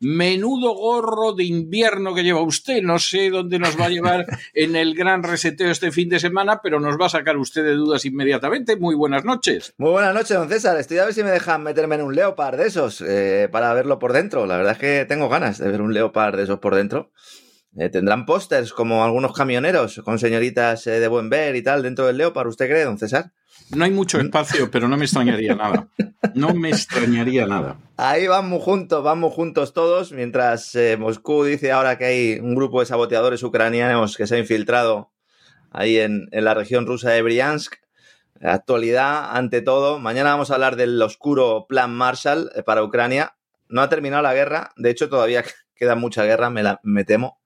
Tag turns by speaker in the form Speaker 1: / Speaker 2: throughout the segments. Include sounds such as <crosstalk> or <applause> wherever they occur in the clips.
Speaker 1: menudo gorro de invierno que lleva usted. No sé dónde nos va a llevar <laughs> en el gran reseteo este fin de semana, pero nos va a sacar usted de dudas inmediatamente. Muy buenas noches.
Speaker 2: Muy buenas noches, don César. Estoy a ver si me dejan meterme en un leopard de esos eh, para verlo por dentro. La verdad es que tengo ganas de ver un leopard de esos por dentro. Eh, ¿Tendrán pósters como algunos camioneros con señoritas eh, de buen ver y tal dentro del leopard? ¿Usted cree, don César?
Speaker 1: No hay mucho espacio, pero no me extrañaría <laughs> nada. No me extrañaría nada.
Speaker 2: Ahí vamos juntos, vamos juntos todos, mientras eh, Moscú dice ahora que hay un grupo de saboteadores ucranianos que se ha infiltrado ahí en, en la región rusa de Briansk. Actualidad, ante todo. Mañana vamos a hablar del oscuro plan Marshall para Ucrania. No ha terminado la guerra, de hecho todavía <laughs> queda mucha guerra, me, la, me temo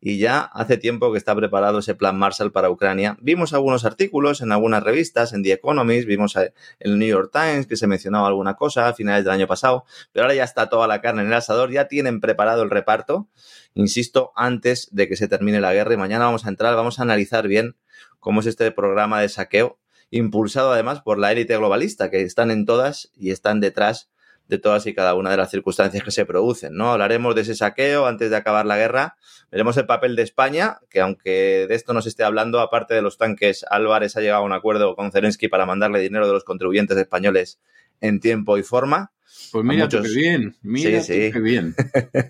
Speaker 2: y ya hace tiempo que está preparado ese plan Marshall para Ucrania. Vimos algunos artículos en algunas revistas, en The Economist, vimos en el New York Times que se mencionaba alguna cosa a finales del año pasado, pero ahora ya está toda la carne en el asador, ya tienen preparado el reparto, insisto, antes de que se termine la guerra y mañana vamos a entrar, vamos a analizar bien cómo es este programa de saqueo, impulsado además por la élite globalista, que están en todas y están detrás de todas y cada una de las circunstancias que se producen, ¿no? Hablaremos de ese saqueo antes de acabar la guerra, veremos el papel de España, que aunque de esto no se esté hablando, aparte de los tanques, Álvarez ha llegado a un acuerdo con Zelensky para mandarle dinero de los contribuyentes españoles en tiempo y forma.
Speaker 1: Pues mira muchos... qué bien, mira sí, sí. qué bien.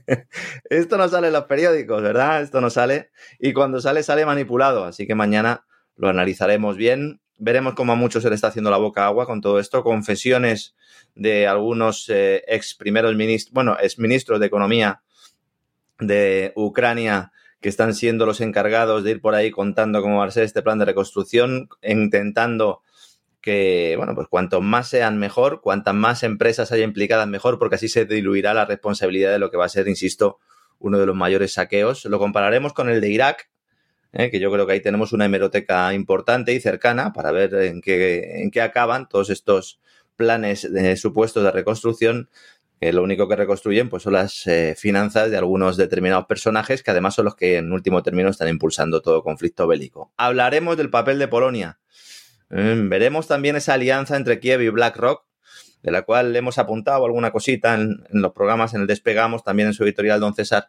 Speaker 1: <laughs>
Speaker 2: Esto no sale en los periódicos, ¿verdad? Esto no sale. Y cuando sale, sale manipulado. Así que mañana lo analizaremos bien. Veremos cómo a muchos se le está haciendo la boca agua con todo esto. Confesiones de algunos eh, ex primeros ministros, bueno, ex ministros de Economía de Ucrania que están siendo los encargados de ir por ahí contando cómo va a ser este plan de reconstrucción, intentando que, bueno, pues cuanto más sean mejor, cuantas más empresas haya implicadas mejor, porque así se diluirá la responsabilidad de lo que va a ser, insisto, uno de los mayores saqueos. Lo compararemos con el de Irak, ¿eh? que yo creo que ahí tenemos una hemeroteca importante y cercana para ver en qué, en qué acaban todos estos planes de supuestos de reconstrucción que lo único que reconstruyen pues son las eh, finanzas de algunos determinados personajes que además son los que en último término están impulsando todo conflicto bélico. Hablaremos del papel de Polonia. Mm, veremos también esa alianza entre Kiev y BlackRock, de la cual hemos apuntado alguna cosita en, en, los programas, en el Despegamos, también en su editorial Don César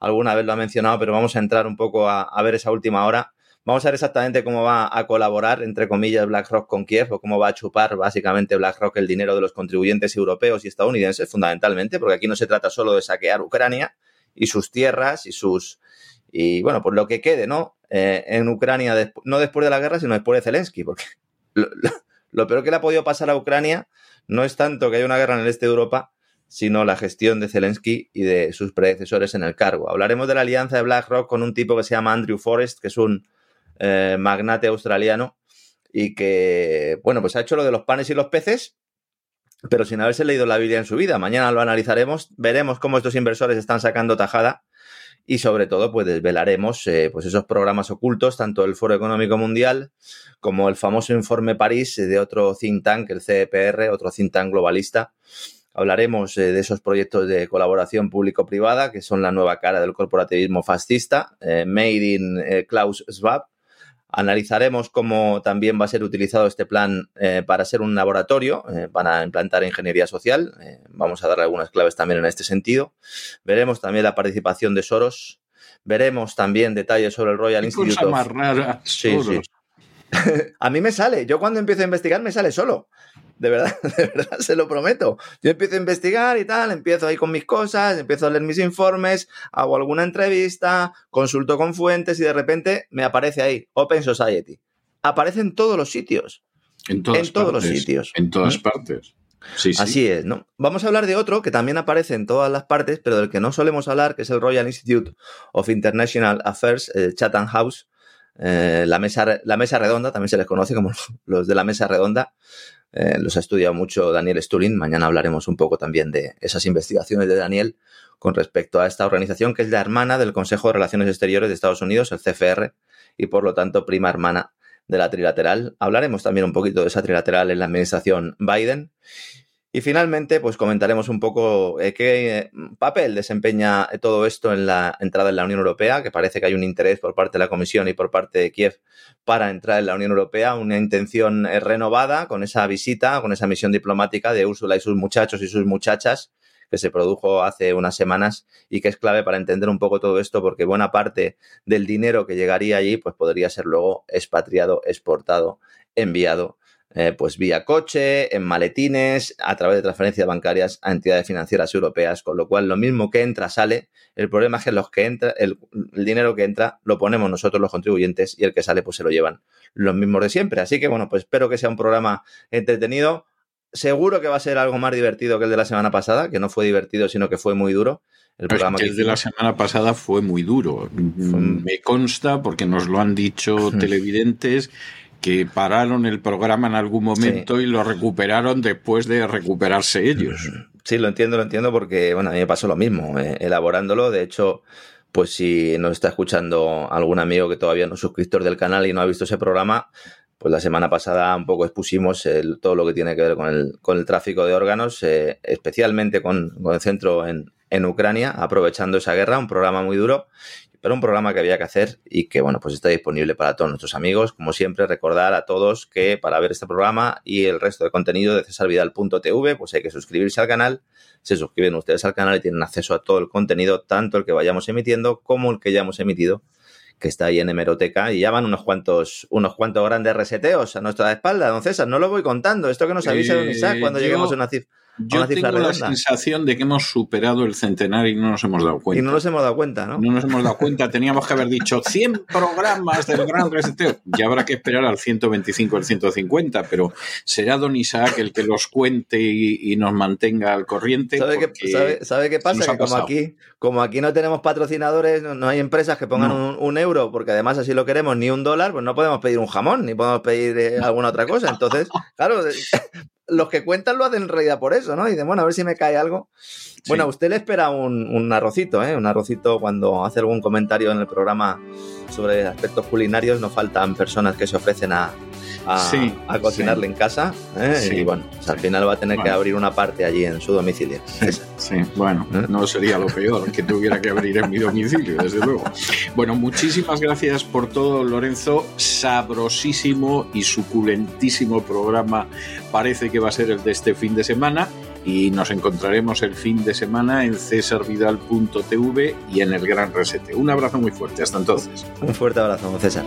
Speaker 2: alguna vez lo ha mencionado, pero vamos a entrar un poco a, ver esa última hora. Vamos a ver exactamente cómo va a colaborar, entre comillas, BlackRock con Kiev o cómo va a chupar básicamente BlackRock el dinero de los contribuyentes europeos y estadounidenses, fundamentalmente, porque aquí no se trata solo de saquear Ucrania y sus tierras y sus. Y bueno, pues lo que quede, ¿no? Eh, en Ucrania, no después de la guerra, sino después de Zelensky, porque <laughs> lo, lo peor que le ha podido pasar a Ucrania no es tanto que haya una guerra en el este de Europa, sino la gestión de Zelensky y de sus predecesores en el cargo. Hablaremos de la alianza de BlackRock con un tipo que se llama Andrew Forrest, que es un eh, magnate australiano y que, bueno, pues ha hecho lo de los panes y los peces, pero sin haberse leído la Biblia en su vida. Mañana lo analizaremos, veremos cómo estos inversores están sacando tajada y sobre todo pues desvelaremos eh, pues esos programas ocultos, tanto el Foro Económico Mundial como el famoso informe París de otro think tank, el CEPR, otro think tank globalista, Hablaremos eh, de esos proyectos de colaboración público-privada, que son la nueva cara del corporativismo fascista, eh, Made in eh, Klaus Schwab. Analizaremos cómo también va a ser utilizado este plan para ser un laboratorio, para implantar ingeniería social. Vamos a dar algunas claves también en este sentido. Veremos también la participación de Soros. Veremos también detalles sobre el Royal Institute.
Speaker 1: Cosa más rara.
Speaker 2: Sí, sí. <laughs> a mí me sale. Yo cuando empiezo a investigar me sale solo. De verdad, <laughs> de verdad, se lo prometo. Yo empiezo a investigar y tal, empiezo ahí con mis cosas, empiezo a leer mis informes, hago alguna entrevista, consulto con fuentes y de repente me aparece ahí Open Society. Aparece en todos los sitios.
Speaker 1: En, todos los sitios. En todas partes.
Speaker 2: Así es, ¿no? Vamos a hablar de otro que también aparece en todas las partes, pero del que no solemos hablar, que es el Royal Institute of International Affairs, eh, Chatham House, eh, la, mesa, la mesa redonda, también se les conoce como <laughs> los de la mesa redonda. Eh, los ha estudiado mucho Daniel Stulin. Mañana hablaremos un poco también de esas investigaciones de Daniel con respecto a esta organización que es la hermana del Consejo de Relaciones Exteriores de Estados Unidos, el CFR, y por lo tanto prima hermana de la trilateral. Hablaremos también un poquito de esa trilateral en la administración Biden. Y finalmente, pues comentaremos un poco eh, qué eh, papel desempeña todo esto en la entrada en la Unión Europea, que parece que hay un interés por parte de la Comisión y por parte de Kiev para entrar en la Unión Europea, una intención eh, renovada con esa visita, con esa misión diplomática de Úrsula y sus muchachos y sus muchachas que se produjo hace unas semanas y que es clave para entender un poco todo esto porque buena parte del dinero que llegaría allí pues podría ser luego expatriado, exportado, enviado eh, pues vía coche, en maletines, a través de transferencias bancarias a entidades financieras europeas, con lo cual lo mismo que entra sale. El problema es que los que entra, el, el, dinero que entra lo ponemos nosotros los contribuyentes y el que sale pues se lo llevan los mismos de siempre. Así que bueno, pues espero que sea un programa entretenido. Seguro que va a ser algo más divertido que el de la semana pasada, que no fue divertido, sino que fue muy duro.
Speaker 1: El programa que el de la semana pasada fue muy duro. Me consta, porque nos lo han dicho <laughs> televidentes, que pararon el programa en algún momento y lo recuperaron después de recuperarse ellos.
Speaker 2: Sí, lo entiendo, lo entiendo, porque bueno, a mí me pasó lo mismo, eh, elaborándolo. De hecho, pues si nos está escuchando algún amigo que todavía no es suscriptor del canal y no ha visto ese programa, pues la semana pasada un poco expusimos el, todo lo que tiene que ver con el, con el tráfico de órganos, eh, especialmente con, con, el centro en, en Ucrania, aprovechando esa guerra, un programa muy duro, pero un programa que había que hacer y que, bueno, pues está disponible para todos nuestros amigos. Como siempre, recordar a todos que para ver este programa y el resto de contenido de cesarvidal.tv, pues hay que suscribirse al canal. Se suscriben ustedes al canal y tienen acceso a todo el contenido, tanto el que vayamos emitiendo como el que ya hemos emitido que está ahí en hemeroteca y ya van unos cuantos, unos cuantos grandes reseteos a nuestra espalda, don César. No lo voy contando. Esto que nos avisa don Isaac cuando lleguemos a una cifra.
Speaker 1: Yo tengo la sensación de que hemos superado el centenario y no nos hemos dado cuenta.
Speaker 2: Y no nos hemos dado cuenta, ¿no?
Speaker 1: No nos hemos dado cuenta. Teníamos que haber dicho 100 programas del Gran Reseteo. Ya habrá que esperar al 125, al 150, pero será don Isaac el que los cuente y, y nos mantenga al corriente.
Speaker 2: ¿Sabe, qué, sabe, sabe qué pasa? Que como aquí, como aquí no tenemos patrocinadores, no hay empresas que pongan no. un, un, euro, porque además así lo queremos, ni un dólar, pues no podemos pedir un jamón, ni podemos pedir eh, alguna otra cosa. Entonces, claro, los que cuentan lo hacen en realidad por eso, ¿no? Y dicen, bueno, a ver si me cae algo. Sí. Bueno, a usted le espera un, un, arrocito, ¿eh? Un arrocito cuando hace algún comentario en el programa sobre aspectos culinarios. No faltan personas que se ofrecen a, a, sí, a cocinarle sí. en casa. ¿eh? Y bueno, al final va a tener bueno. que abrir una parte allí en su domicilio.
Speaker 1: Sí, bueno, ¿Eh? no sería lo peor que tuviera que abrir en mi domicilio, desde luego. Bueno, muchísimas gracias por todo, Lorenzo. Sabrosísimo y suculentísimo programa. Parece que va a ser el de este fin de semana y nos encontraremos el fin de semana en cesarvidal.tv y en el Gran Resete. Un abrazo muy fuerte, hasta entonces.
Speaker 2: Un fuerte abrazo, César.